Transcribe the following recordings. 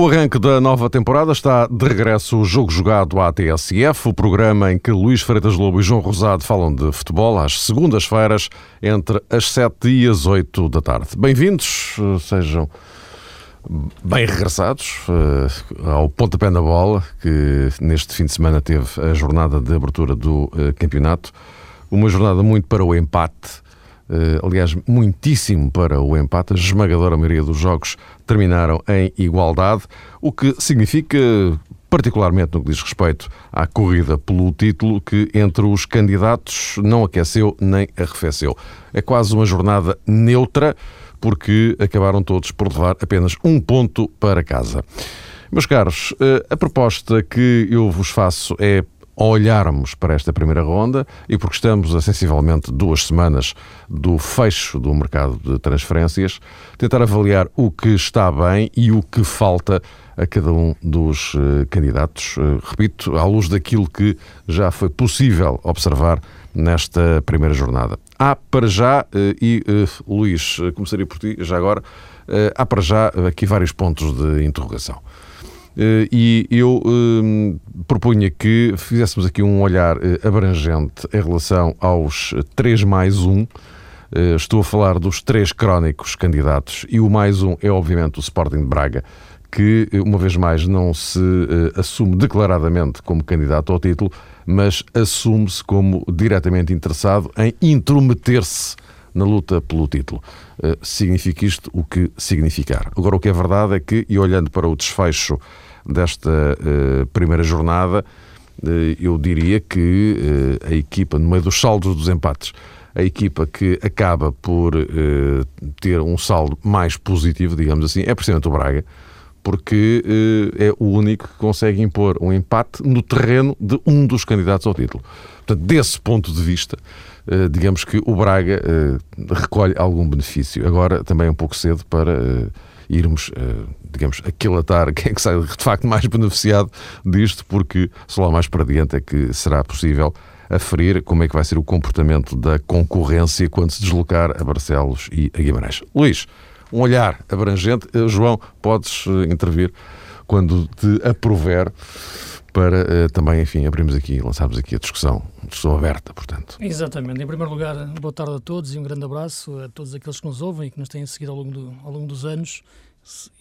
O arranque da nova temporada está de regresso o Jogo Jogado à TSF, o programa em que Luís Freitas Lobo e João Rosado falam de futebol às segundas-feiras entre as 7 e as 8 da tarde. Bem-vindos, sejam bem regressados uh, ao pontapé na bola, que neste fim de semana teve a jornada de abertura do uh, campeonato. Uma jornada muito para o empate aliás, muitíssimo para o empate. A esmagadora maioria dos jogos terminaram em igualdade, o que significa, particularmente no que diz respeito à corrida pelo título, que entre os candidatos não aqueceu nem arrefeceu. É quase uma jornada neutra, porque acabaram todos por levar apenas um ponto para casa. Meus caros, uh, a proposta que eu vos faço é olharmos para esta primeira ronda e porque estamos a sensivelmente duas semanas do fecho do mercado de transferências, tentar avaliar o que está bem e o que falta a cada um dos uh, candidatos. Uh, repito, à luz daquilo que já foi possível observar nesta primeira jornada. Há para já, uh, e Luís, começaria por ti, já agora, há para já aqui vários pontos de interrogação. Eh, e eu um, propunha que fizéssemos aqui um olhar eh, abrangente em relação aos 3 mais 1. Eh, estou a falar dos três crónicos candidatos e o mais um é, obviamente, o Sporting de Braga, que, uma vez mais, não se assume declaradamente como candidato ao título, mas assume-se como diretamente interessado em intrometer-se na luta pelo título. significa isto o que significar. Agora, o que é verdade é que, e olhando para o desfecho desta uh, primeira jornada, uh, eu diria que uh, a equipa, no meio dos saldos dos empates, a equipa que acaba por ter um saldo mais positivo, digamos assim, é precisamente o Braga, porque é o único que consegue impor um empate no terreno de um dos candidatos ao título. Portanto, desse ponto de vista, digamos que o Braga recolhe algum benefício. Agora também é um pouco cedo para irmos, eh, digamos, aquilatar quem é que sai de facto mais beneficiado disto, porque só lá mais para diante é que será possível aferir como é que vai ser o comportamento da concorrência quando se deslocar a Barcelos e a Guimarães. Luís, um olhar abrangente. Eh, João, podes eh, intervir quando te aprover para uh, também, enfim, abrirmos aqui, lançarmos aqui a discussão, discussão aberta, portanto. Exatamente. Em primeiro lugar, boa tarde a todos e um grande abraço a todos aqueles que nos ouvem e que nos têm seguido ao longo, do, ao longo dos anos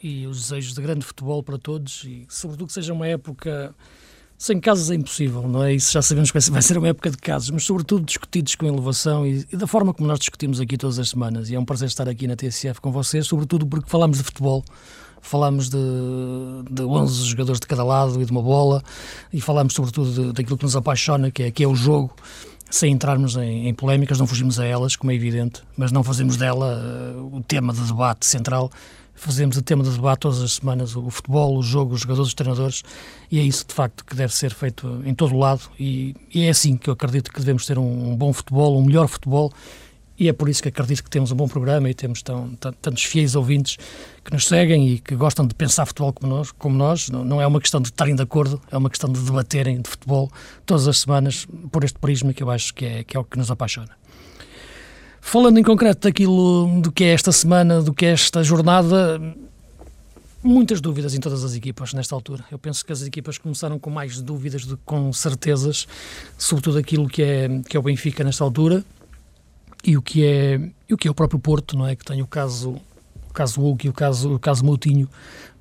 e os desejos de grande futebol para todos e, sobretudo, que seja uma época sem casos é impossível, não é? Isso já sabemos que vai ser uma época de casos, mas sobretudo discutidos com elevação e, e, da forma como nós discutimos aqui todas as semanas. E é um prazer estar aqui na TSF com vocês, sobretudo porque falamos de futebol falámos de, de 11 jogadores de cada lado e de uma bola, e falámos sobretudo daquilo que nos apaixona, que é, que é o jogo, sem entrarmos em, em, polémicas, não fugimos a elas, como é evidente, mas não fazemos dela uh, o tema de debate central. Fazemos o tema de debate todas as semanas, o futebol, o jogo, os jogadores, os treinadores, e é isso de facto que deve ser feito em todo o lado. E, e é assim que eu acredito que devemos ter um, um bom futebol, um melhor futebol e é por isso que acredito que temos um bom programa e temos tão, tantos fiéis ouvintes que nos seguem e que gostam de pensar futebol como nós. Como nós. Não, não é uma questão de estarem de acordo, é uma questão de debaterem de futebol todas as semanas por este prisma que eu acho que é, que é o que nos apaixona. Falando em concreto daquilo do que é esta semana, do que é esta jornada, muitas dúvidas em todas as equipas nesta altura. Eu penso que as equipas começaram com mais dúvidas do que com certezas, sobretudo aquilo que é, que é o Benfica nesta altura e o que é e o que é o próprio Porto, não é que tem o caso o caso Hulk e o caso o caso Moutinho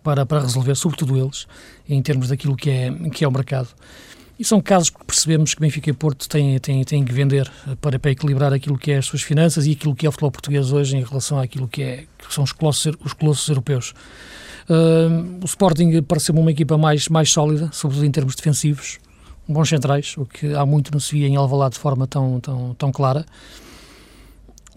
para para resolver, sobretudo eles, em termos daquilo que é que é o mercado. E são casos que percebemos que Benfica e Porto têm, têm, têm que vender para, para equilibrar aquilo que é as suas finanças e aquilo que é o futebol português hoje em relação àquilo que, é, que são os colossos, os colossos europeus. Uh, o Sporting pareceu-me uma equipa mais, mais sólida, sobretudo em termos defensivos, bons centrais, o que há muito não se via em Alvalade de forma tão, tão, tão clara.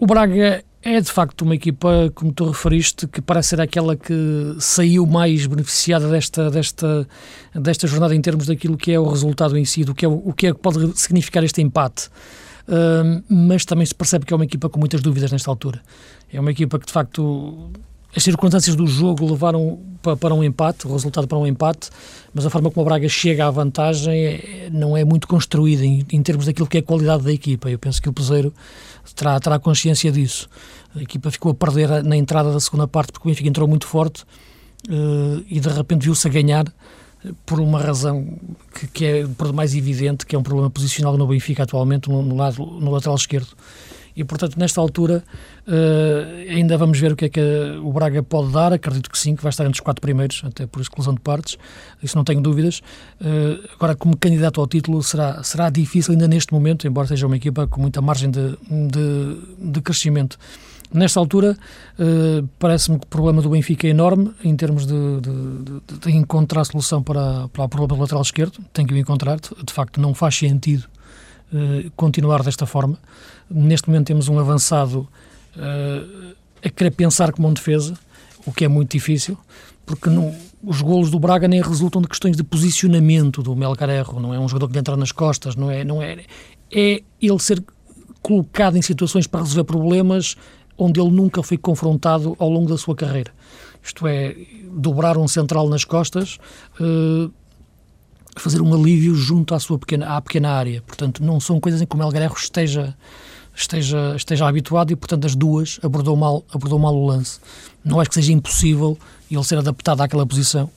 O Braga é de facto uma equipa, como tu referiste, que parece ser aquela que saiu mais beneficiada desta, desta, desta jornada em termos daquilo que é o resultado em si, do que é, o que é que pode significar este empate. Uh, mas também se percebe que é uma equipa com muitas dúvidas nesta altura. É uma equipa que de facto as circunstâncias do jogo levaram para, um empate, o resultado para um empate, mas a forma como o Braga chega à vantagem é, não é muito construída em, em, termos daquilo que é a qualidade da equipa. Eu penso que o Peseiro terá, terá consciência disso. A equipa ficou a perder na entrada da segunda parte porque o Benfica entrou muito forte uh, e de repente viu-se a ganhar por uma razão que, que, é por mais evidente, que é um problema posicional no Benfica atualmente, no, no lado, no lateral esquerdo. E, portanto, nesta altura, uh, ainda vamos ver o que é que o Braga pode dar. Acredito que sim, que vai estar entre os quatro primeiros, até por exclusão de partes, isso não tenho dúvidas. Uh, agora, como candidato ao título, será, será difícil ainda neste momento, embora seja uma equipa com muita margem de, de, de crescimento. Nesta altura, parece-me que o problema do Benfica é enorme em termos de, de, de encontrar solução para, para o problema do lateral esquerdo. Tem que o encontrar. De facto, não faz sentido continuar desta forma. Neste momento, temos um avançado uh, a querer pensar como um defesa, o que é muito difícil, porque os golos do Braga nem resultam de questões de posicionamento do Melgarejo. Não é um jogador que entra nas costas, não é, não é, é ele ser colocado em situações para resolver problemas onde ele nunca foi confrontado ao longo da sua carreira. Isto é, dobrar um central nas costas, uh, fazer um alívio junto à sua pequena, à pequena área. Portanto, não são coisas em que o Melgarejo esteja, esteja, esteja habituado e, portanto, as duas abordou mal, abordou mal o lance. Não acho que seja impossível ele ser adaptado àquela posição.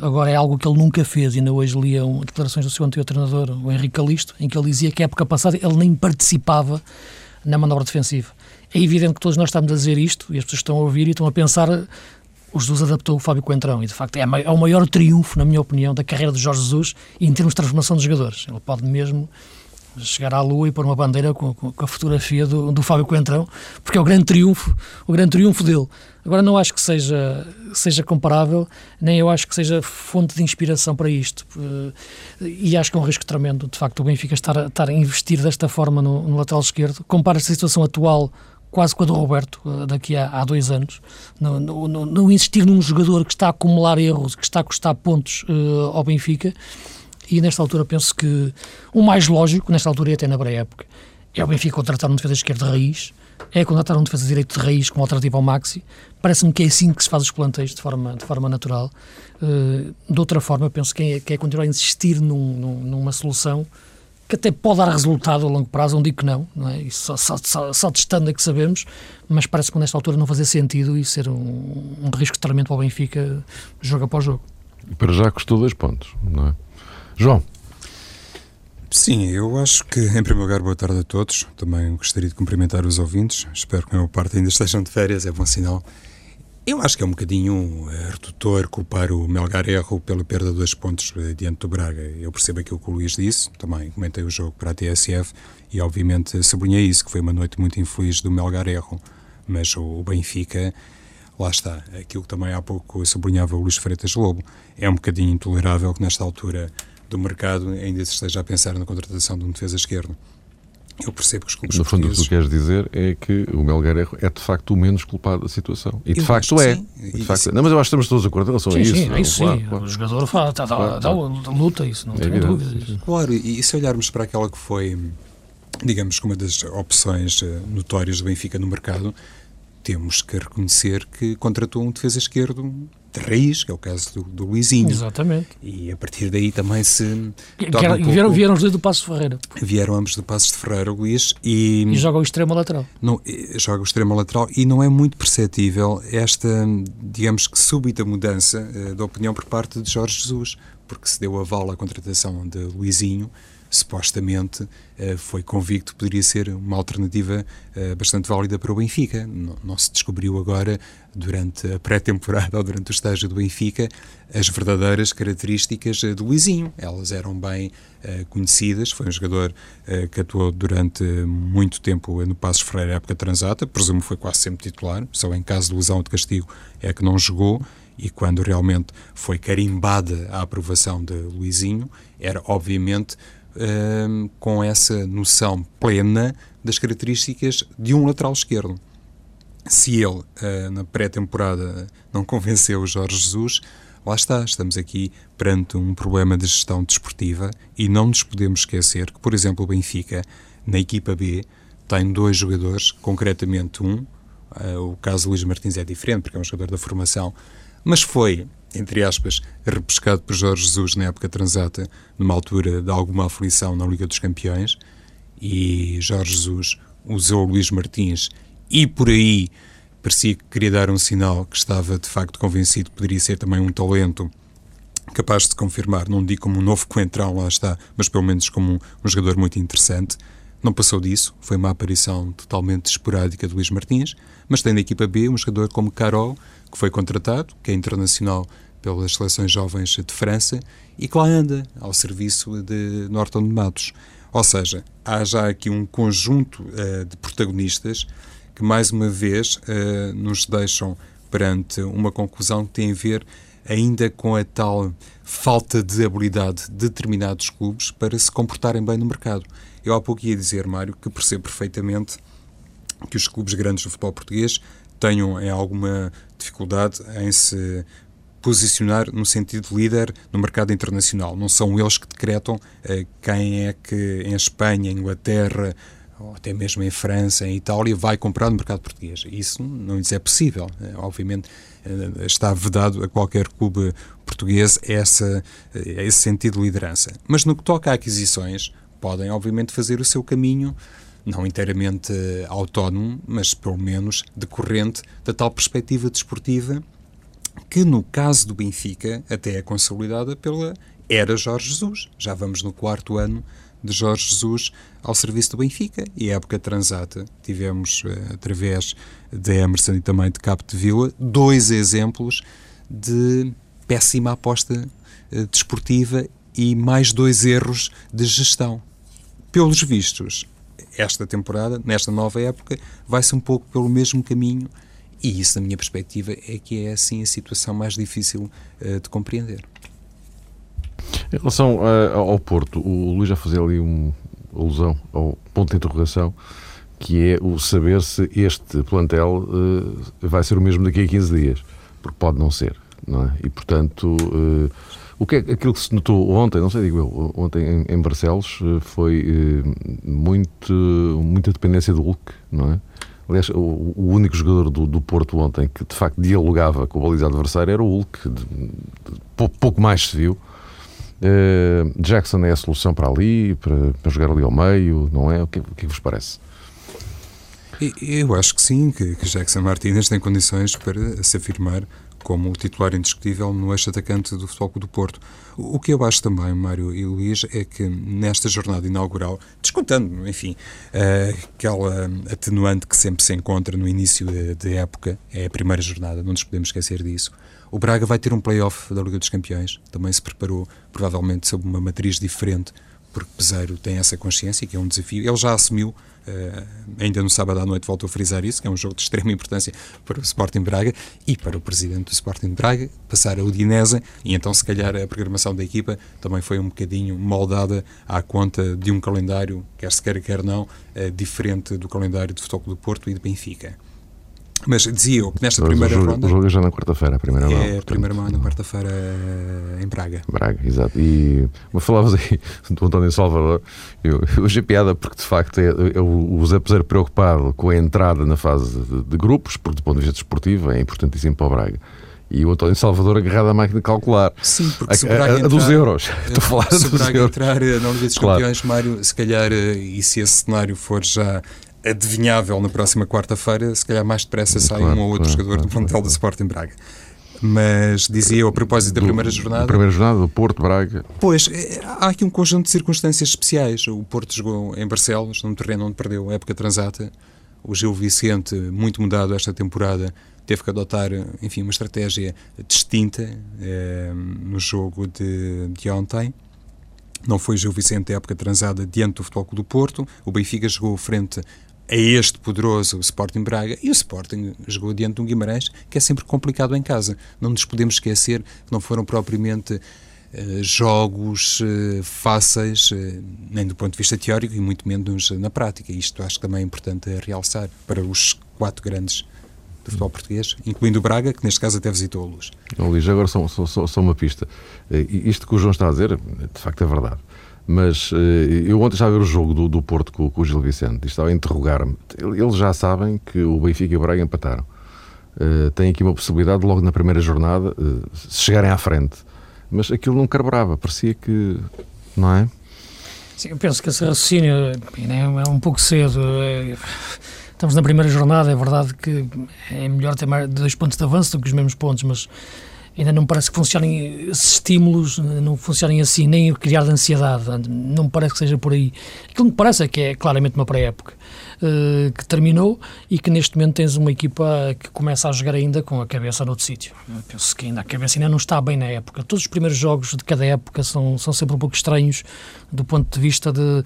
Agora é algo que ele nunca fez. Ainda hoje lia um, declarações do seu anterior treinador, o Henrique Calisto, em que ele dizia que a época passada ele nem participava na manobra defensiva. É evidente que todos nós estamos a dizer isto e as pessoas estão a ouvir e estão a pensar o Jesus adaptou o Fábio Coentrão e de facto é, é o maior triunfo, na minha opinião, da carreira de Jorge Jesus em termos de transformação de jogadores. Ele pode mesmo chegar à lua e pôr uma bandeira com, com, com a fotografia do, do, Fábio Coentrão, porque é o grande triunfo, o grande triunfo dele. Agora não acho que seja seja comparável, nem eu acho que seja fonte de inspiração para isto. E acho que é um risco tremendo, de facto, o Benfica estar, estar a investir desta forma no, no lateral esquerdo. Compara-se a situação atual quase com a do Roberto, eh, daqui a, há dois anos, no, no, no, insistir num jogador que está a acumular erros, que está a custar pontos uh, ao Benfica, e nesta altura penso que o mais lógico, nesta altura e até na pré-época, é o Benfica contratar um defesa esquerda de raiz, é contratar um defesa direito de raiz como alternativa ao Maxi. Parece-me que é assim que se faz os plantéis de forma, de forma natural. Uh, de outra forma, penso que é, que é continuar a insistir num, num, numa solução que até pode dar resultado a longo prazo, não digo que não, não é? Só, só, só, só testando é que sabemos, mas parece que nesta altura não fazer sentido e ser um, um risco tremendo para o Benfica jogo após jogo. Para já custou dois pontos, não é? João. Sim, eu acho que, em primeiro lugar, boa tarde a todos. Também gostaria de cumprimentar os ouvintes. Espero que a maior parte ainda estejam de férias, é bom sinal. Eu acho que é um bocadinho eh, redutor culpar o Melgar Erro pela perda de dois pontos eh, diante do Braga. Eu percebo aquilo que o Luís disse, também comentei o jogo para a TSF e, obviamente, sublinhei isso, que foi uma noite muito infeliz do Melgar Erro. Mas o Benfica, lá está, aquilo que também há pouco sublinhava o Luís Freitas Lobo, é um bocadinho intolerável que nesta altura do mercado ainda se esteja a pensar na contratação de um defesa esquerdo. Eu percebo que os clubes No fundo, o que tu queres dizer é que o Melgarejo é de facto o menos culpado da situação. E de eu facto é. De facto, é. não, mas eu acho que estamos todos de acordo em relação sim, a isso. Sim, não, isso claro, sim. Claro. O jogador fala, tá, claro, dá, dá, luta, isso, não é tenho dúvidas. Claro, e se olharmos para aquela que foi, digamos uma das opções eh, notórias do Benfica no mercado, temos que reconhecer que contratou um defesa esquerdo de raiz, que é o caso do, do Luizinho. Exatamente. E a partir daí também se. Que, um vieram, vieram os dois do Passo de Ferreira. Vieram ambos do Passo de Ferreira, Luís. E, e joga o extremo lateral. Não, joga o extremo lateral e não é muito perceptível esta, digamos que súbita mudança uh, da opinião por parte de Jorge Jesus, porque se deu aval à contratação de Luizinho supostamente eh, foi convicto poderia ser uma alternativa eh, bastante válida para o Benfica. Não, se descobriu agora, durante a pré-temporada ou durante o estágio do Benfica, as verdadeiras características eh, do Luizinho. Elas eram bem conhecidas. Foi um jogador que atuou durante muito tempo no Passos Freire, época transata. Presumo foi quase sempre titular. Só em caso de lesão ou de castigo é que não jogou e quando realmente foi carimbada a aprovação de Luizinho, era obviamente Ehm, com essa noção plena das características de um lateral esquerdo. Se ele, uh, na pré-temporada, não convenceu o Jorge Jesus, lá está, estamos aqui perante um problema de gestão desportiva e não nos podemos esquecer que, por exemplo, o Benfica, na equipa B, tem dois jogadores, concretamente um, uh, o caso Luís Martins é diferente, porque é um jogador da formação, mas foi entre aspas, repescado por Jorge Jesus na época transata, numa altura de alguma aflição na Liga dos Campeões, e Jorge Jesus usou Luís Martins e por aí parecia que queria dar um sinal que estava de facto convencido que poderia ser também um talento capaz de confirmar, não digo como um novo coentrão, lá está, mas pelo menos como um, um, jogador muito interessante. Não passou disso, foi uma aparição totalmente esporádica de Luís Martins, mas tem na equipa B um jogador como Carol, que foi contratado, que é internacional pelas seleções jovens de França e que lá anda ao serviço de Norton de Matos. Ou seja, há já aqui um conjunto uh, de protagonistas que, mais uma vez, uh, nos deixam perante uma conclusão que tem a ver ainda com a tal falta de habilidade de determinados clubes para se comportarem bem no mercado. Eu há pouco ia dizer, Mário, que percebo perfeitamente que os clubes grandes do futebol português tenham em alguma dificuldade em se posicionar no sentido de líder no mercado internacional. Não são eles que decretam uh, quem é que em Espanha, Inglaterra, ou até mesmo em França, em Itália, vai comprar no mercado português. Isso não lhes é possível. Uh, obviamente uh, está vedado a qualquer clube português essa, esse sentido de liderança. Mas no que toca a aquisições, podem obviamente fazer o seu caminho não inteiramente autónomo, mas pelo menos decorrente da tal perspectiva desportiva que no caso do Benfica até é consolidada pela era Jorge Jesus. Já vamos no quarto ano de Jorge Jesus ao serviço do Benfica e época transata. Tivemos, uh, através de Emerson e também de Capo de Vila, dois exemplos de péssima aposta uh, desportiva e mais dois erros de gestão. Pelos vistos, esta temporada, nesta nova época, vai-se um pouco pelo mesmo caminho e isso, na minha perspectiva, é que é assim a situação mais difícil uh, de compreender. Em relação uh, ao Porto, o Luís já fazia ali uma alusão ao ponto de interrogação, que é o saber se este plantel uh, vai ser o mesmo daqui a 15 dias, porque pode não ser, não é? E portanto, o que é aquilo que se notou ontem, não sei, digo eu, ontem em, em Barcelos, foi muito, muita dependência do Hulk, não é? Aliás, o, único jogador do, do, Porto ontem que de facto dialogava com o baliza adversário era o Hulk, de, de, pouco mais se viu. Uh, Jackson é a solução para ali, para, para, jogar ali ao meio, não é? O que, o que vos parece? Eu acho que sim, que, que Jackson Martínez tem condições para se afirmar como o titular indiscutível no eixo atacante do Futebol do Porto. O que eu acho também, Mário e Luís, é que nesta jornada inaugural, descontando, enfim, uh, aquela atenuante que sempre se encontra no início de, época, é a primeira jornada, não nos podemos esquecer disso. O Braga vai ter um play-off da Liga dos Campeões, também se preparou, provavelmente sob uma matriz diferente, porque Peseiro tem essa consciência que é um desafio. Ele já assumiu ainda no sábado à noite volto a frisar isso, que é um jogo de extrema importância para o Sporting Braga e para o presidente do Sporting Braga, passar a Udinese e então se calhar a programação da equipa também foi um bocadinho moldada à conta de um calendário, quer se queira quer não, uh, diferente do calendário do Futebol do Porto e de Benfica. Mas dizia eu que nesta primeira o ronda. O jogo é já na quarta-feira, a primeira mão. É, a primeira mão na quarta-feira em Braga. Braga, exato. E mas falavas aí do António Salvador. Eu, hoje é piada porque de facto é, é o Zé Peseiro preocupado com a entrada na fase de, de, grupos, porque do ponto de vista desportivo é importantíssimo para o Braga. E o António Salvador agarrado à máquina de calcular. Sim, porque se o Braga a, a, entrar, dos euros. Estou a falar se o Braga entrar na Liga dos claro. Campeões, Mário, se calhar, eh, e se esse cenário for já adivinhável na próxima quarta-feira, se calhar mais depressa sai claro, um ou outro claro, jogador claro, do plantel do Sporting Braga. Mas dizia eu, a propósito da primeira jornada. Primeira jornada do Porto Braga. Pois, é, há aqui um conjunto de circunstâncias especiais. O Porto jogou em Barcelos, num terreno onde perdeu a época transata. O Gil Vicente, muito mudado esta temporada, teve que adotar, enfim, uma estratégia distinta eh, no jogo de, de ontem. Não foi Gil Vicente época transada diante do Futebol Clube do Porto. O Benfica jogou frente a este poderoso Sporting Braga e o Sporting jogou diante de um Guimarães que é sempre complicado em casa. Não nos podemos esquecer que não foram propriamente uh, jogos uh, fáceis, uh, nem do ponto de vista teórico e muito menos na prática. Isto acho que também é importante realçar para os quatro grandes do futebol português, incluindo o Braga, que neste caso até visitou a Luz. Luís, agora só, só, só uma pista. Isto que o João está a dizer, de facto é verdade. Mas uh, eu ontem estava a ver o jogo do, do Porto com, com o Gil Vicente e estava a interrogar-me. Eles já sabem que o Benfica e o Braga empataram. Uh, têm aqui uma possibilidade, logo na primeira jornada, uh, se chegarem à frente. Mas aquilo não carburava, parecia que. Não é? Sim, eu penso que esse raciocínio é um pouco cedo. estamos na primeira jornada, é verdade que é melhor ter mais dois pontos de avanço do que os mesmos pontos, mas ainda não parece que funcionem esses estímulos, não funcionem assim, nem criar de ansiedade, não me parece que seja por aí. Aquilo que me parece é que é claramente uma pré-época uh, que terminou e que neste momento tens uma equipa que começa a jogar ainda com a cabeça noutro sítio. Penso que ainda a cabeça ainda não está bem na época. Todos os primeiros jogos de cada época são, são sempre um pouco estranhos do ponto de vista de,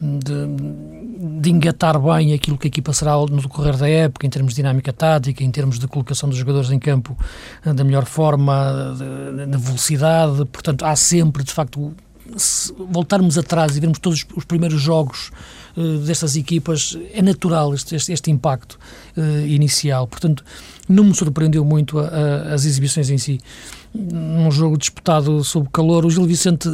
de, de engatar bem aquilo que a equipa será no decorrer da época, em termos de dinâmica tática, em termos de colocação dos jogadores em campo eh, da melhor forma, na velocidade. Portanto, há sempre, de facto, se voltarmos atrás e vermos todos os primeiros jogos destas equipas, é natural este, este, este impacto uh, inicial. Portanto, não me surpreendeu muito a, a, as exibições em si. Num jogo disputado sob calor, o Gil Vicente,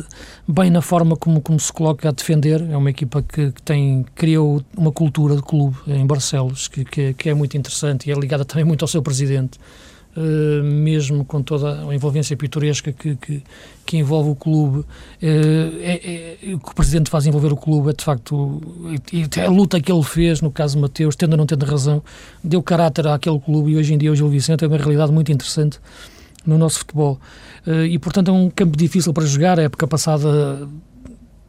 bem na forma como, como se coloca a defender, é uma equipa que, que tem, criou uma cultura de clube em Barcelos, que, que, que é muito interessante e é ligada também muito ao seu presidente. Uh, mesmo com toda a envolvência pitoresca que, que, que envolve o clube, uh, é, é, o que o Presidente faz envolver o clube é de facto e, a luta que ele fez, no caso Mateus, tendo ou não tendo razão, deu caráter àquele clube e hoje em dia o Gil Vicente é uma realidade muito interessante no nosso futebol. Uh, e portanto é um campo difícil para jogar. A época passada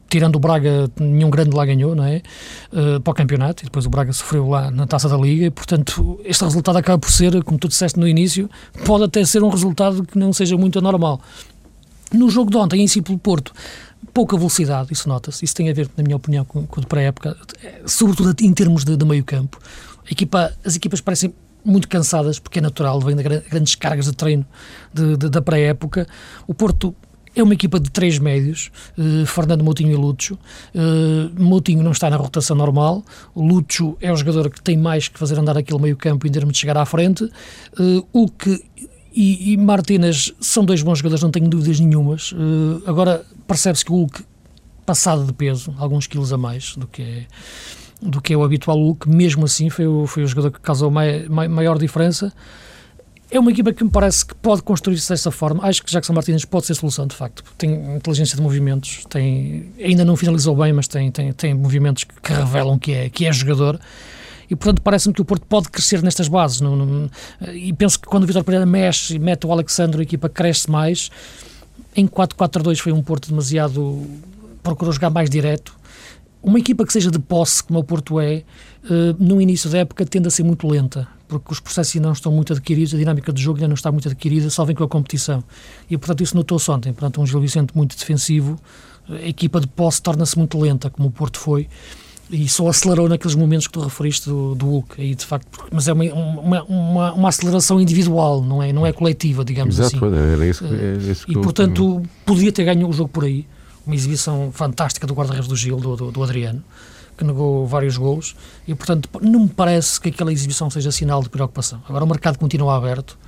tirando o Braga, nenhum grande lá ganhou, não é? Uh, para o campeonato, e depois o Braga sofreu lá na taça da Liga, e portanto este resultado acaba por ser, como tu disseste no início, pode até ser um resultado que não seja muito anormal. No jogo de ontem, em si pelo Porto, pouca velocidade, isso nota-se, isso tem a ver, na minha opinião, com, com a época sobretudo em termos de, de meio campo. Equipa, as equipas parecem muito cansadas, porque é natural, vem de grandes cargas de treino de, de, da pré-época. O Porto é uma equipa de três médios, uh, Fernando Moutinho e Lúcio. Uh, Moutinho não está na rotação normal, Lúcio é o jogador que tem mais que fazer andar aquele meio campo em termos de chegar à frente. Uh, o que e, e Martínez são dois bons jogadores, não tenho dúvidas nenhumas. Uh, agora percebe-se que o Hulk, passado de peso, alguns quilos a mais do que é, do que é o habitual Hulk, mesmo assim foi o, foi o jogador que causou mai, mai, maior diferença. É uma equipa que me parece que pode construir-se dessa forma. Acho que Jackson Martínez pode ser solução, de facto. Tem inteligência de movimentos, tem, ainda não finalizou bem, mas tem, tem, tem movimentos que revelam que é, que é jogador. E, portanto, parece-me que o Porto pode crescer nestas bases. Não, não, e penso que quando o Vitor Pereira mexe e mete o Alexandre, a equipa cresce mais. Em 4-4-2 foi um Porto demasiado. procurou jogar mais direto. Uma equipa que seja de posse, como o Porto é, uh, no início da época tende a ser muito lenta porque os processos ainda não estão muito adquiridos, a dinâmica do jogo ainda não está muito adquirida, salvem com a competição. E, portanto, isso notou-se ontem. Portanto, um Gil Vicente muito defensivo, a equipa de posse torna-se muito lenta, como o Porto foi, e só acelerou naqueles momentos que tu referiste do, do Hulk. Aí, de facto, mas é uma, uma, uma, uma, aceleração individual, não é, não é coletiva, digamos Exato, assim. Era isso, que, era isso que e, portanto, podia ter ganho o jogo por aí. Uma exibição fantástica do guarda-redes do Gil, do, do, do Adriano que negou vários golos e, portanto, não me parece que aquela exibição seja sinal de preocupação. Agora o mercado continua aberto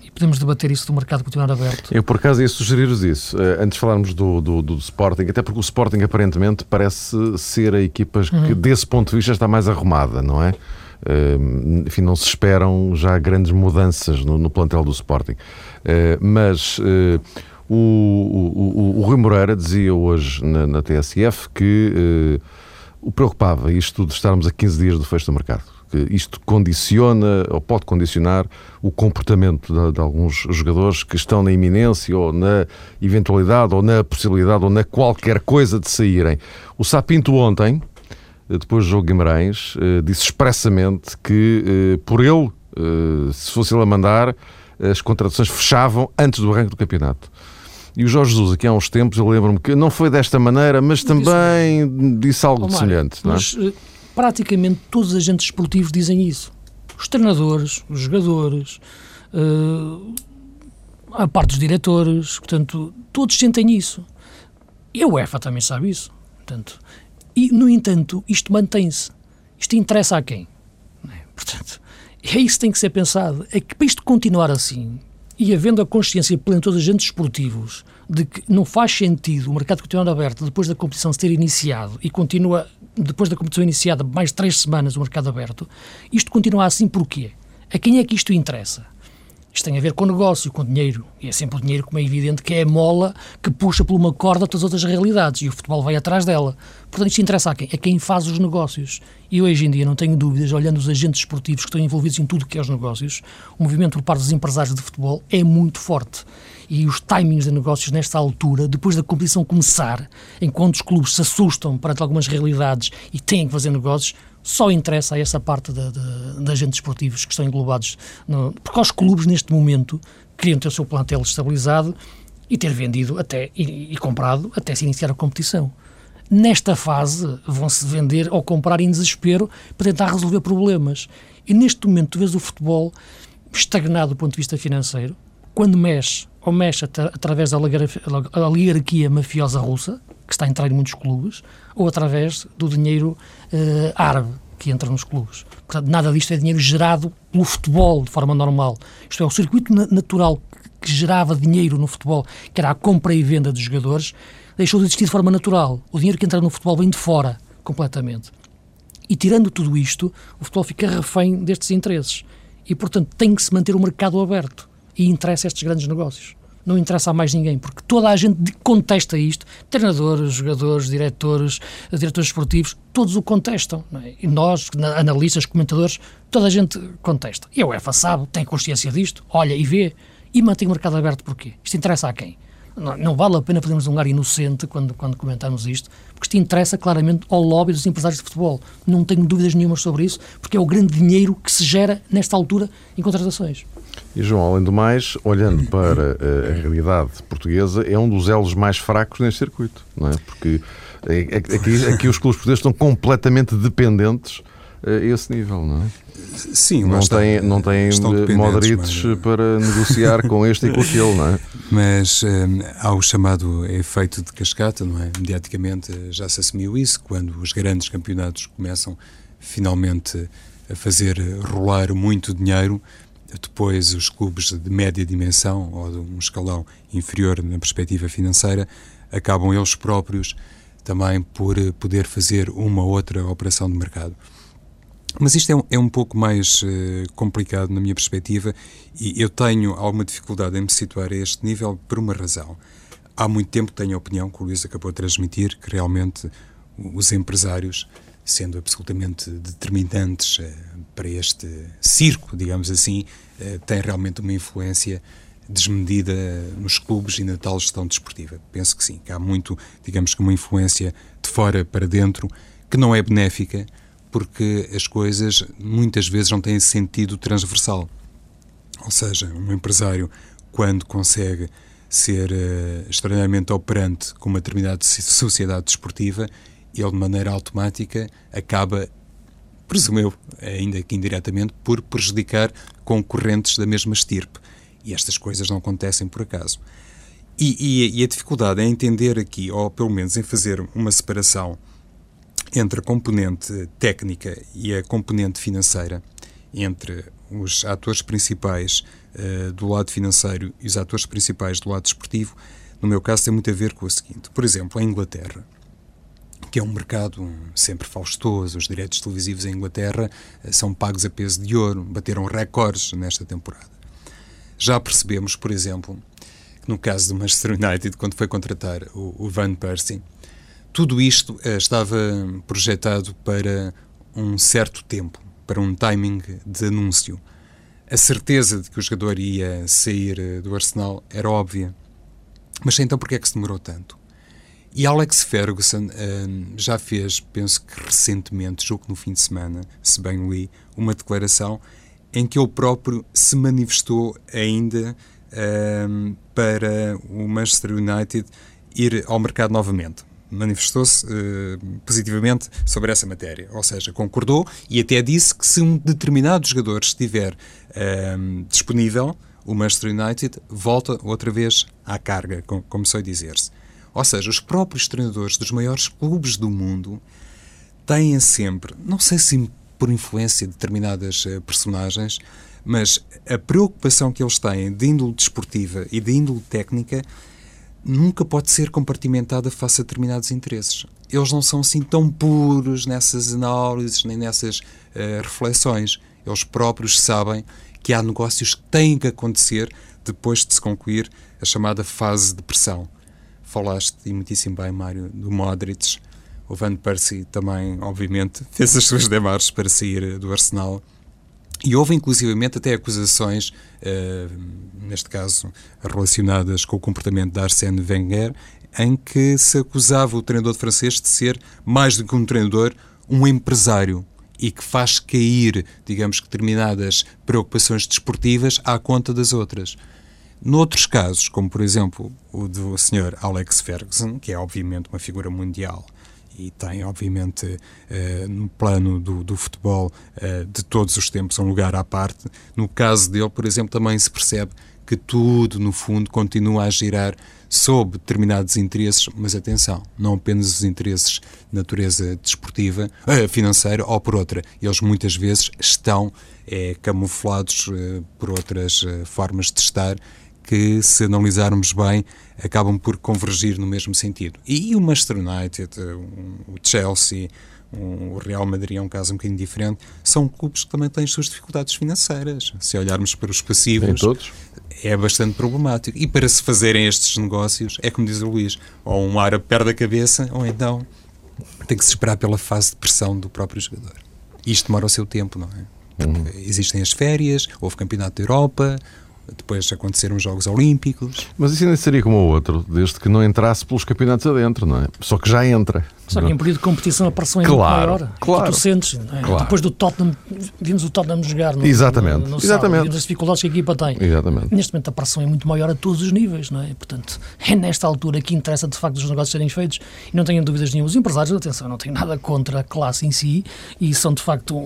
e podemos debater isso do mercado continuar aberto. Eu, por acaso, ia sugerir-vos isso. Uh, antes de falarmos do, do, do, Sporting, até porque o Sporting, aparentemente, parece ser a equipa que, uhum. desse ponto de vista, está mais arrumada, não é? Uh, enfim, não se esperam já grandes mudanças no, no plantel do Sporting. Uh, mas o, o, o, o Rui Moreira dizia hoje na, na TSF que o preocupava isto de estarmos a 15 dias do fecho do mercado. Que isto condiciona ou pode condicionar o comportamento de, de, alguns jogadores que estão na iminência ou na eventualidade ou na possibilidade ou na qualquer coisa de saírem. O Sapinto ontem, depois do jogo Guimarães, eh, disse expressamente que eh, por ele, eh, se fosse ele a mandar, as contratações fechavam antes do arranque do campeonato. E o Jorge Jesus, aqui há uns tempos, eu lembro-me que não foi desta maneira, mas também disse, disse algo oh, semelhante. Mário, é? Mas praticamente todos os agentes esportivos dizem isso. Os treinadores, os jogadores, uh, a parte dos diretores, portanto, todos sentem isso. E a UEFA também sabe isso. Portanto, e, no entanto, isto mantém-se. Isto interessa a quem? É? Portanto, é isso que tem que ser pensado. É que para isto continuar assim, e havendo a consciência plena de todos os agentes esportivos de que não faz sentido o mercado continuar aberto depois da competição se ter iniciado e continua, depois da competição iniciada, mais três semanas o mercado aberto, isto continua assim porquê? A quem é que isto interessa? Isto tem a ver com negócio, com dinheiro. E é sempre o dinheiro, como é evidente, que é a mola que puxa por uma corda todas as outras realidades. E o futebol vai atrás dela. Portanto, isto interessa a quem? A quem faz os negócios. E hoje em dia, não tenho dúvidas, olhando os agentes esportivos que estão envolvidos em tudo o que é os negócios, o movimento por parte dos empresários de futebol é muito forte e os timings de negócios nesta altura, depois da competição começar, enquanto os clubes se assustam perante algumas realidades e têm que fazer negócios, só interessa a essa parte de, agentes esportivos que estão englobados. No, porque os clubes, neste momento, queriam ter o seu plantel estabilizado e ter vendido até e, e comprado até se iniciar a competição. Nesta fase, vão-se vender ou comprar em desespero para tentar resolver problemas. E neste momento, tu vês o futebol estagnado do ponto de vista financeiro, quando mexe, ou mexe at através da oligarquia mafiosa russa, que está a entrar em muitos clubes, ou através do dinheiro uh, árabe que entra nos clubes. Portanto, nada disto é dinheiro gerado pelo futebol de forma normal. Isto é, o circuito natural que gerava dinheiro no futebol, que era a compra e venda dos jogadores, deixou de existir de forma natural. O dinheiro que entra no futebol vem de fora, completamente. E tirando tudo isto, o futebol fica refém destes interesses. E, portanto, tem que se manter o mercado aberto. E interessa estes grandes negócios não interessa a mais ninguém, porque toda a gente contesta isto, treinadores, jogadores, diretores, diretores esportivos, todos o contestam. É? E nós, analistas, comentadores, toda a gente contesta. E a UEFA sabe, tem consciência disto, olha e vê, e mantém o mercado aberto porquê? Isto interessa a quem? Não, não, vale a pena fazermos um ar inocente quando, quando comentamos isto, porque isto interessa claramente ao lobby dos empresários de futebol. Não tenho dúvidas nenhumas sobre isso, porque é o grande dinheiro que se gera nesta altura em contratações. E João, além do mais, olhando para eh, a realidade portuguesa, é um dos elos mais fracos neste circuito, não é? Porque aqui, aqui os clubes portugueses estão completamente dependentes a esse nível, não é? Sim, não tem, não tem moderites mas... para negociar com este e com aquele, não é? Mas um, há o chamado efeito de cascata, não é? Mediaticamente já se assumiu isso, quando os grandes campeonatos começam finalmente a fazer rolar muito dinheiro, depois, os clubes de média dimensão ou de um escalão inferior na perspectiva financeira acabam eles próprios também por eh, poder fazer uma outra operação de mercado. Mas isto é um, é um pouco mais uh, complicado na minha perspectiva e eu tenho alguma dificuldade em me situar a este nível por uma razão. Há muito tempo tenho a opinião que o Luís acabou de transmitir que realmente os empresários sendo absolutamente determinantes eh, para este circo, digamos assim, eh, têm realmente uma influência desmedida nos clubes e na tal gestão desportiva. Penso que sim, que há muito, digamos que uma influência de fora para dentro que não é benéfica, porque as coisas muitas vezes não têm sentido transversal. Ou seja, um empresário, quando consegue ser uh, extraordinariamente operante com uma determinada sociedade desportiva, ele, de maneira automática, acaba, presumo eu, ainda que indiretamente, por prejudicar concorrentes da mesma estirpe. E estas coisas não acontecem por acaso. E, e, e, a dificuldade é entender aqui, ou pelo menos em fazer uma separação entre a componente técnica e a componente financeira, entre os atores principais uh, do lado financeiro e os atores principais do lado desportivo, no meu caso tem muito a ver com o seguinte. Por exemplo, a Inglaterra que é um mercado sempre faustoso. Os direitos televisivos em Inglaterra eh, são pagos a peso de ouro, bateram recordes nesta temporada. Já percebemos, por exemplo, que no caso do Manchester United, quando foi contratar o, Van Persie, tudo isto eh, estava projetado para um certo tempo, para um timing de anúncio. A certeza de que o jogador ia sair eh, do Arsenal era óbvia. Mas então por que é que se demorou tanto? E Alex Ferguson um, já fez, penso que recentemente, jogo no fim de semana, se bem li, uma declaração em que ele próprio se manifestou ainda um, para o Manchester United ir ao mercado novamente. Manifestou-se uh, positivamente sobre essa matéria, ou seja, concordou e até disse que se um determinado jogador estiver um, disponível, o Manchester United volta outra vez à carga, como, como dizer-se. Ou seja, os próprios treinadores dos maiores clubes do mundo têm sempre, não sei se por influência de determinadas uh, personagens, mas a preocupação que eles têm de índole desportiva e de índole técnica nunca pode ser compartimentada face a determinados interesses. Eles não são assim tão puros nessas análises nem nessas uh, reflexões. Eles próprios sabem que há negócios que têm que acontecer depois de se concluir a chamada fase de pressão. Falaste, e muitíssimo bem, Mário, do Modric. O Van Persie também, obviamente, fez as suas demarches para sair do Arsenal. E houve inclusivamente até acusações, uh, neste caso relacionadas com o comportamento de Arsène Wenger, em que se acusava o treinador francês de ser, mais do que um treinador, um empresário e que faz cair, digamos que, determinadas preocupações desportivas à conta das outras. Noutros casos, como por exemplo o do Sr. Alex Ferguson, que é obviamente uma figura mundial e tem, obviamente, eh, no plano do, do futebol eh, de todos os tempos um lugar à parte. No caso dele, por exemplo, também se percebe que tudo, no fundo, continua a girar sob determinados interesses, mas atenção, não apenas os interesses de natureza desportiva, eh, financeira ou por outra. Eles muitas vezes estão é, camuflados eh, por outras eh, formas de estar que, se analisarmos bem, acabam por convergir no mesmo sentido. E o Manchester United, o Chelsea, o Real Madrid é um caso um bocadinho diferente, são clubes que também têm as suas dificuldades financeiras. Se olharmos para os passivos, é bastante problemático. E para se fazerem estes negócios, é como diz o Luís, ou um árabe perde a cabeça, ou então tem que se esperar pela fase de pressão do próprio jogador. Isto demora o seu tempo, não é? Uhum. Existem as férias, houve campeonato da Europa, depois aconteceram os Jogos Olímpicos. Mas isso ainda seria como o outro, desde que não entrasse pelos campeonatos adentro, não é? Só que já entra. Só que em período de competição a pressão é claro, muito maior. Claro. Tu, sentes, é? claro. depois do Tottenham, vimos o Tottenham jogar no, Exatamente. no, no Exatamente. Sábado, as dificuldades que a equipa tem. Exatamente. Neste momento a pressão é muito maior a todos os níveis, não é? Portanto, é nesta altura que interessa de facto os negócios serem feitos e não tenho dúvidas nenhuma. Os empresários, atenção, não tenho nada contra a classe em si e são de facto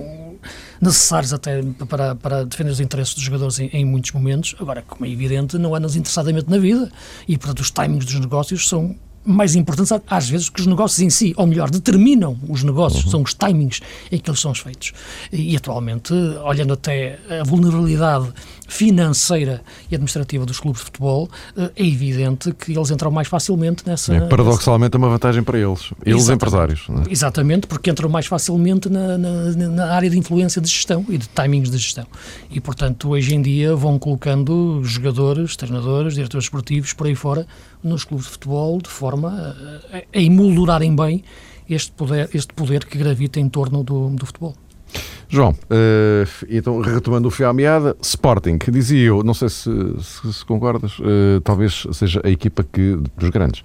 necessários até para, para defender os interesses dos jogadores em, em muitos momentos. Agora, como é evidente, não andas interessadamente na vida. E, portanto, os timings dos negócios são mais importantes às vezes que os negócios em si, ou melhor, determinam os negócios, uhum. são os timings em que eles são feitos. E, atualmente, olhando até a vulnerabilidade financeira e administrativa dos clubes de futebol, eh, é evidente que eles entram mais facilmente nessa... É, paradoxalmente nessa... é uma vantagem para eles, eles Exatamente. empresários. É? Exatamente, porque entram mais facilmente na, na, na, área de influência de gestão e de timings de gestão. E, portanto, hoje em dia vão colocando jogadores, treinadores, diretores esportivos, por aí fora, nos clubes de futebol, de forma a, a emoldurarem bem este poder, este poder que gravita em torno do, do futebol. João, uh, então retomando o fio à meada, Sporting, dizia eu, não sei se, se, se concordas, uh, talvez seja a equipa que, dos grandes,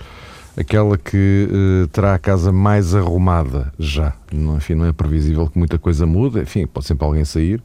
aquela que uh, terá a casa mais arrumada já. Enfim, não é previsível que muita coisa mude, enfim, pode sempre alguém sair,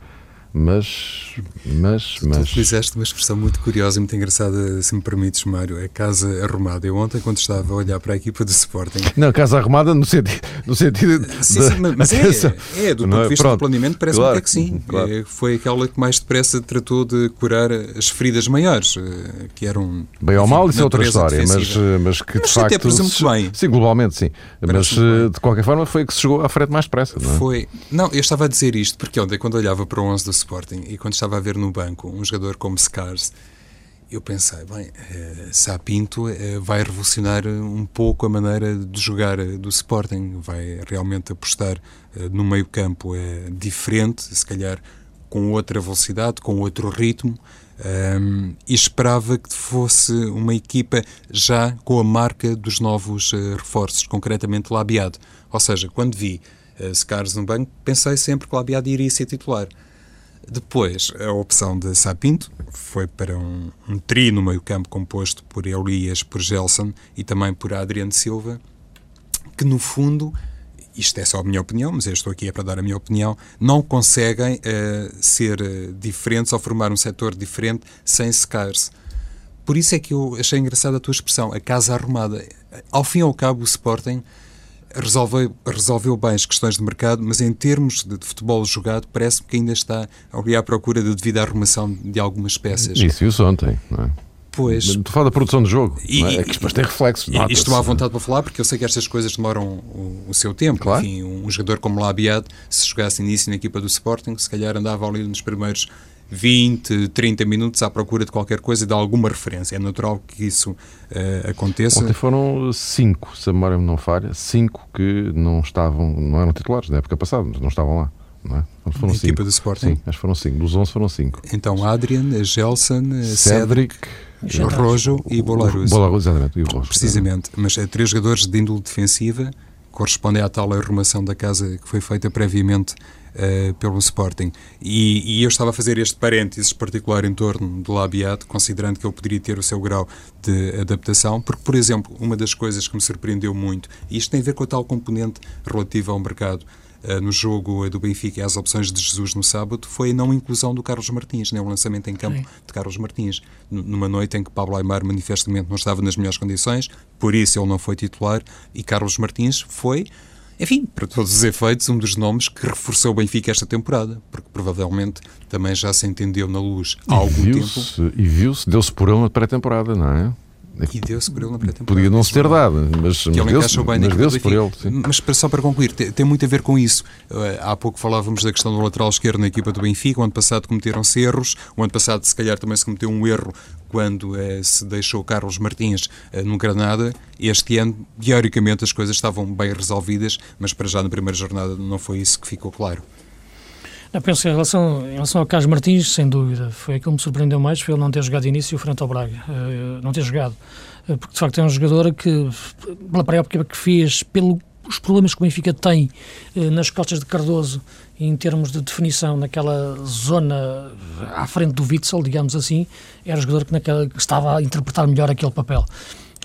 mas, mas, mas... Tu fizeste uma expressão muito curiosa e muito engraçada, se me permites, Mário, a casa arrumada. Eu ontem, quando estava a olhar para a equipa do Sporting... Não, casa arrumada no sentido... No sentido sim, sim, mas é, é, do ponto de vista Pronto. do planeamento, parece-me claro, que sim. Claro. É, foi aquela que mais depressa tratou de curar as feridas maiores, eh, que eram... Bem ou mal, isso é outra história, mas, eh, mas que mas de facto... até muito bem. Sim, globalmente sim. Mas eh, de qualquer forma foi que se chegou à frente mais depressa, não é? Foi... Não, eu estava a dizer isto, porque ontem, quando olhava para o 11 do Sporting e quando estava a ver no banco um jogador como Scars, eu pensei, bem, eh, Sapinto eh, vai revolucionar um pouco a maneira de jogar eh, do Sporting, vai realmente apostar no meio campo diferente, se calhar com outra velocidade, com outro ritmo, um, e esperava que fosse uma equipa já com a marca dos novos uh, reforços, concretamente Labiado. Ou seja, quando vi uh, Scars no banco, pensei sempre que Labiado iria ser titular. Depois, a opção de Sapinto foi para um, um tri no meio-campo composto por Elias, por Gelson e também por Adriano Silva, que no fundo, isto é só a minha opinião, mas eu estou aqui é para dar a minha opinião, não conseguem uh, ser uh, diferentes ou formar um setor diferente sem secar-se. Por isso é que eu achei engraçada a tua expressão, a casa arrumada. Ao fim e ao cabo, o Sporting resolveu, resolveu bem as questões de mercado, mas em termos de, de futebol jogado, parece-me que ainda está ali à procura de devida arrumação de algumas peças. Isso viu-se ontem, não é? Pois. Estou a falar da produção do jogo. E, é? é? que depois tem reflexo. E, estou à vontade para falar porque eu sei que estas coisas demoram o, o seu tempo. Claro. Enfim, um jogador como Labiad, se jogasse início na equipa do Sporting, se calhar andava ali nos primeiros 20, 30 minutos à procura de qualquer coisa, de alguma referência. É natural que isso uh, aconteça. Ontem foram cinco, se a memória me não falha, cinco que não estavam, não eram titulares da época passada, mas não estavam lá. não é? Foram cinco. equipa do Sporting? Sim, acho que foram cinco. Dos 11 foram cinco. Então, Adrian, Gelson, Cedric, Cedric Rojo e Bolarus. Bolarus, exatamente. E o Rojo. Precisamente. Mas é três jogadores de índole defensiva correspondem à tal arrumação da casa que foi feita previamente uh, pelo Sporting. E, e, eu estava a fazer este parênteses particular em torno do Labiat, considerando que ele poderia ter o seu grau de adaptação, porque, por exemplo, uma das coisas que me surpreendeu muito, e isto tem a ver com a tal componente relativa ao mercado, uh, no jogo do Benfica e às opções de Jesus no sábado foi a não inclusão do Carlos Martins, né, o lançamento em campo Sim. de Carlos Martins, numa noite em que Pablo Aymar manifestamente não estava nas melhores condições, por isso ele não foi titular e Carlos Martins foi enfim, para todos os efeitos, um dos nomes que reforçou o Benfica esta temporada, porque provavelmente também já se entendeu na luz há algum tempo. E viu-se, deu-se por ele na pré-temporada, não é? E deu-se por ele na pré-temporada. Podia não se ter dado, mas, mas deu-se bem mas deu por ele. Sim. Mas só para concluir, tem, tem, muito a ver com isso. Uh, há pouco falávamos da questão do lateral esquerdo na equipa do Benfica. O ano passado cometeram-se erros. O ano passado, se calhar, também se cometeu um erro quando uh, se deixou Carlos Martins uh, no Granada. Este ano, teoricamente, as coisas estavam bem resolvidas, mas para já na primeira jornada não foi isso que ficou claro. Eu penso que em relação, em relação ao Carlos Martins, sem dúvida, foi aquilo que me surpreendeu mais, foi ele não ter jogado início frente ao Braga, uh, não ter jogado, uh, porque de facto é um jogador que, pela pré-época que fez, pelos problemas que o Benfica tem uh, nas costas de Cardoso, em termos de definição naquela zona à frente do Witzel, digamos assim, era o jogador que, naquela, que estava a interpretar melhor aquele papel.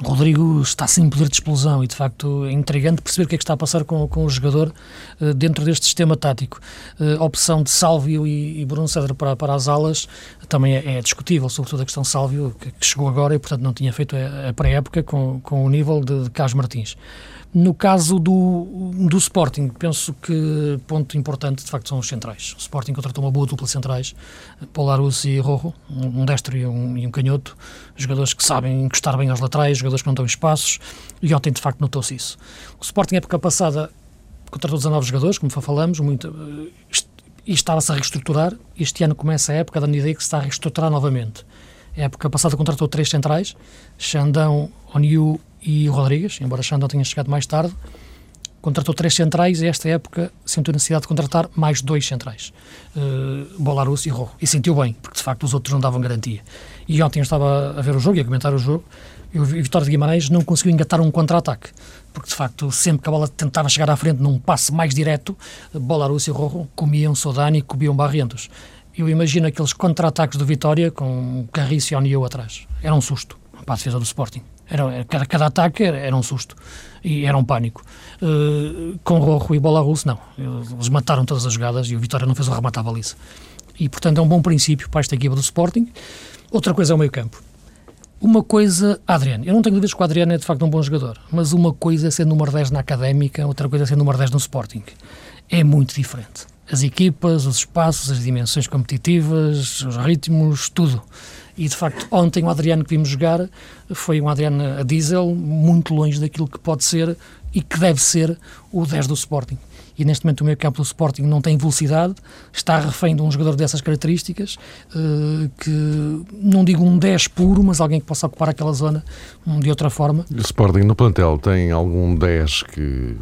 Rodrigo está sem poder de explosão e, de facto, é intrigante perceber o que é que está a passar com, com o jogador uh, dentro deste sistema tático. Uh, a opção de Sálvio e, e Bruno Cedro para, para as alas também é, é, discutível, sobretudo a questão de Sálvio, que, que, chegou agora e, portanto, não tinha feito a, a pré-época com, com o nível de, de Carlos Martins. No caso do, do Sporting, penso que ponto importante de facto são os centrais. O Sporting contratou uma boa dupla centrais, Polarus e Rojo, um destro e um, e um, canhoto, jogadores que sabem encostar bem aos laterais, jogadores que não dão espaços, e ontem de facto notou-se isso. O Sporting, época passada, contratou 19 jogadores, como falamos, muito, e estava-se a reestruturar. Este ano começa a época dando ideia que se está a reestruturar novamente. A época passada contratou três centrais, Xandão, Oniu e Rodrigues, embora Xandão tenha chegado mais tarde, contratou três centrais e esta época sentiu necessidade de contratar mais dois centrais, uh, Bolarus e Rojo. E sentiu bem, porque de facto os outros não davam garantia. E ontem eu estava a ver o jogo e a comentar o jogo, e o Vitória de Guimarães não conseguiu engatar um contra-ataque, porque de facto sempre que a bola tentava chegar à frente num passe mais direto, Bolarus e Rojo comiam Sodani e comiam Barrientos. Eu imagino aqueles contra-ataques do Vitória com Carriço e Oniu atrás. Era um susto para a defesa do Sporting. Era, cada, cada ataque era, era, um susto e era um pânico. Uh, com Rojo e Bola Russo, não. Eles mataram todas as jogadas e o Vitória não fez o remate à baliza. E, portanto, é um bom princípio para esta equipa do Sporting. Outra coisa é o meio campo. Uma coisa, Adriano, eu não tenho dúvidas que o Adriano é de facto um bom jogador, mas uma coisa é ser número 10 na académica, outra coisa é ser número 10 no Sporting. É muito diferente. As equipas, os espaços, as dimensões competitivas, os ritmos, tudo. E de facto, ontem o Adriano que vimos jogar foi um Adriano a diesel, muito longe daquilo que pode ser e que deve ser o 10 do Sporting. E neste momento o meio campo do Sporting não tem velocidade, está refém de um jogador dessas características, uh, que não digo um 10 puro, mas alguém que possa ocupar aquela zona um, de outra forma. O Sporting no plantel tem algum 10 que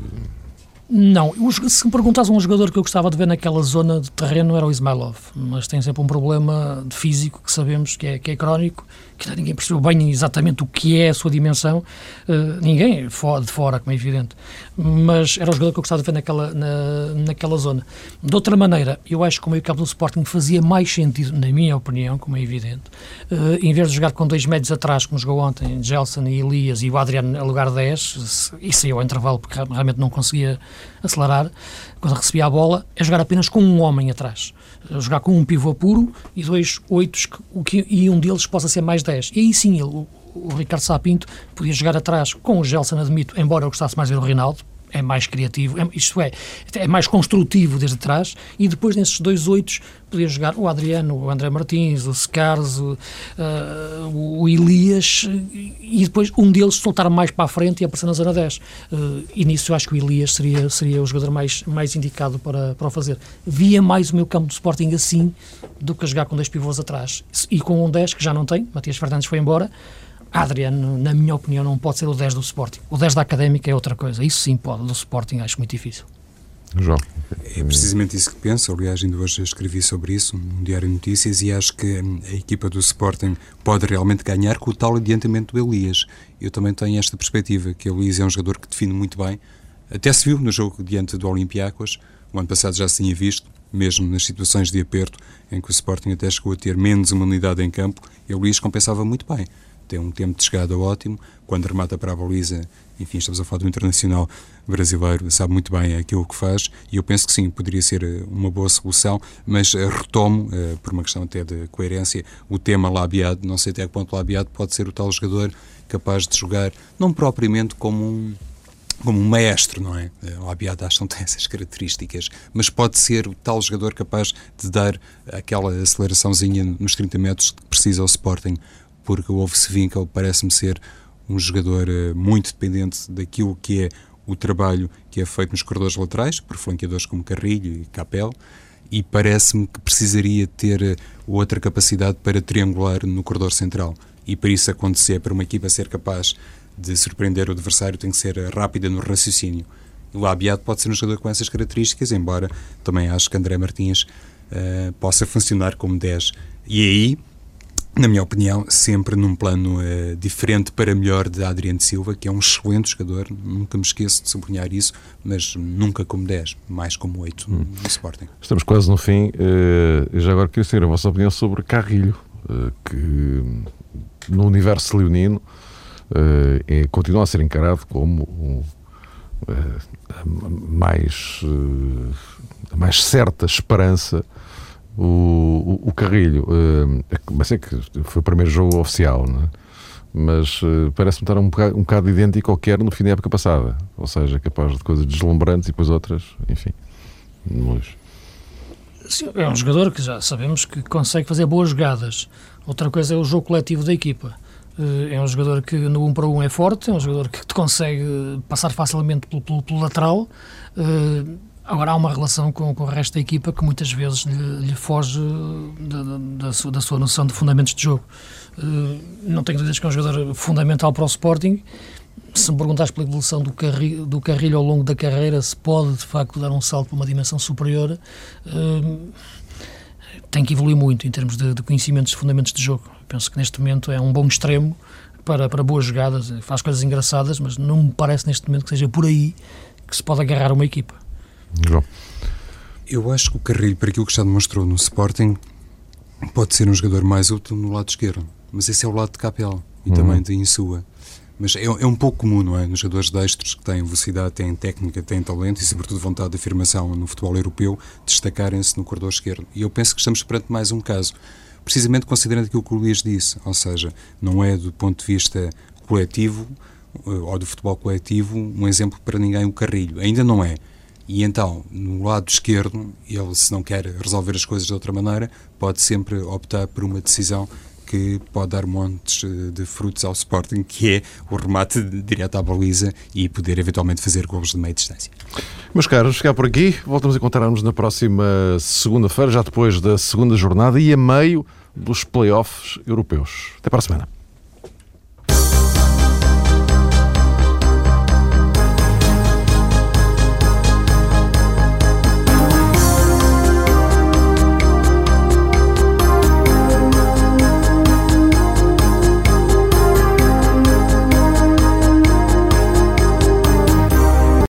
não, se me perguntas um jogador que eu gostava de ver naquela zona de terreno era o Ismailov, mas tem sempre um problema de físico que sabemos que é, que é crónico que ninguém percebeu bem exatamente o que é a sua dimensão, uh, ninguém de fora, como é evidente, mas era o jogador que eu gostava de ver naquela, na, naquela zona. De outra maneira, eu acho que o meio campo do Sporting fazia mais sentido, na minha opinião, como é evidente, uh, em vez de jogar com dois médios atrás, como jogou ontem, Gelson e Elias e o Adriano a lugar 10, e saiu ao intervalo porque realmente não conseguia acelerar, quando recebia a bola, é jogar apenas com um homem atrás jogar com um pivô puro e dois oitos que, e um deles possa ser mais 10. E aí sim, ele, o, Ricardo Sapinto podia jogar atrás com o Gelson, admito, embora eu gostasse mais de ver o Rinaldo, é mais criativo, é, isto é, é mais construtivo desde trás, e depois nesses dois oitos podia jogar o Adriano, o André Martins, o Scars, o, uh, o Elias, e depois um deles soltar mais para a frente e aparecer na zona 10. Uh, e nisso eu acho que o Elias seria, seria o jogador mais, mais indicado para, para o fazer. Via mais o meu campo de Sporting assim do que a jogar com dois pivôs atrás. E com um 10 que já não tem, Matias Fernandes foi embora, Adriano, na minha opinião, não pode ser o 10 do Sporting. O 10 da Académica é outra coisa. Isso sim pode, do Sporting acho muito difícil. João. É precisamente isso que penso. Aliás, ainda hoje escrevi sobre isso num Diário de Notícias e acho que a equipa do Sporting pode realmente ganhar com o tal adiantamento do Elias. Eu também tenho esta perspectiva, que o Elias é um jogador que define muito bem. Até se viu no jogo diante do Olympiacos. O ano passado já se tinha visto, mesmo nas situações de aperto, em que o Sporting até chegou a ter menos uma unidade em campo, e o Elias compensava muito bem tem um tempo de chegada ótimo, quando remata para a baliza, enfim, estamos a falar do internacional brasileiro, sabe muito bem aquilo que faz, e eu penso que sim, poderia ser eh, uma boa solução, mas eh, retomo, eh, por uma questão até de coerência, o tema Labiado, não sei até que ponto Labiado pode ser o tal jogador capaz de jogar, não propriamente como um como um maestro, não é? O que não tem essas características, mas pode ser o tal jogador capaz de dar aquela aceleraçãozinha nos 30 metros que precisa ao Sporting porque o Wolf Winkel parece-me ser um jogador eh, muito dependente daquilo que é o trabalho que é feito nos corredores laterais, por flanqueadores como Carrilho e Capel, e parece-me que precisaria ter eh, outra capacidade para triangular no corredor central. E para isso acontecer, para uma equipa ser capaz de surpreender o adversário, tem que ser eh, rápida no raciocínio. O Abiado pode ser um jogador com essas características, embora também acho que André Martins uh, possa funcionar como 10. E aí na minha opinião, sempre num plano uh, diferente para melhor de Adriano Silva, que é um excelente jogador, nunca me esqueço de sublinhar isso, mas nunca como 10, mais como 8 hum. no Sporting. Estamos quase no fim. Uh, já agora queria saber a vossa opinião sobre Carrilho, uh, que no universo leonino é, continua a ser encarado como um, mais, a mais certa esperança o, o, o Carrilho, uh, mas é que foi o primeiro jogo oficial, é? mas uh, parece-me estar um bocado, um bocado idêntico ao que era no fim da época passada. Ou seja, capaz de coisas deslumbrantes e depois outras, enfim. Mas... Sim, é um jogador que já sabemos que consegue fazer boas jogadas. Outra coisa é o jogo coletivo da equipa. É um jogador que no 1 um para 1 um é forte, é um jogador que te consegue passar facilmente pelo, pelo, pelo lateral. Agora, há uma relação com, com o resto da equipa que muitas vezes lhe, lhe foge da, da, sua, da, sua, noção de fundamentos de jogo. Uh, não tenho dúvidas que é um jogador fundamental para o Sporting. Se me perguntares pela evolução do, carri, do Carrilho ao longo da carreira, se pode de facto dar um salto para uma dimensão superior, uh, tem que evoluir muito em termos de, de conhecimentos de fundamentos de jogo. Penso que neste momento é um bom extremo para, para boas jogadas, faz coisas engraçadas, mas não me parece neste momento que seja por aí que se pode agarrar uma equipa. João. Eu acho que o Carrilho, para aquilo que já demonstrou no Sporting, pode ser um jogador mais útil no lado esquerdo. Mas esse é o lado de Capel e uhum. também de Insua. Mas é, é, um pouco comum, não é? Nos jogadores destros que têm velocidade, têm técnica, têm talento e, sobretudo, vontade de afirmação no futebol europeu, destacarem-se no corredor esquerdo. E eu penso que estamos perante mais um caso. Precisamente considerando aquilo que o Luís disse, ou seja, não é do ponto de vista coletivo eh, ou do futebol coletivo um exemplo para ninguém o Carrilho. Ainda não é. E então, no lado esquerdo, ele, se não quer resolver as coisas de outra maneira, pode sempre optar por uma decisão que pode dar montes eh, de frutos ao Sporting, que é o remate direto à baliza e poder eventualmente fazer golos de meia distância. Meus caros, chegar por aqui, voltamos a encontrar-nos na próxima segunda-feira, já depois da segunda jornada e a meio dos playoffs europeus. Até para a semana.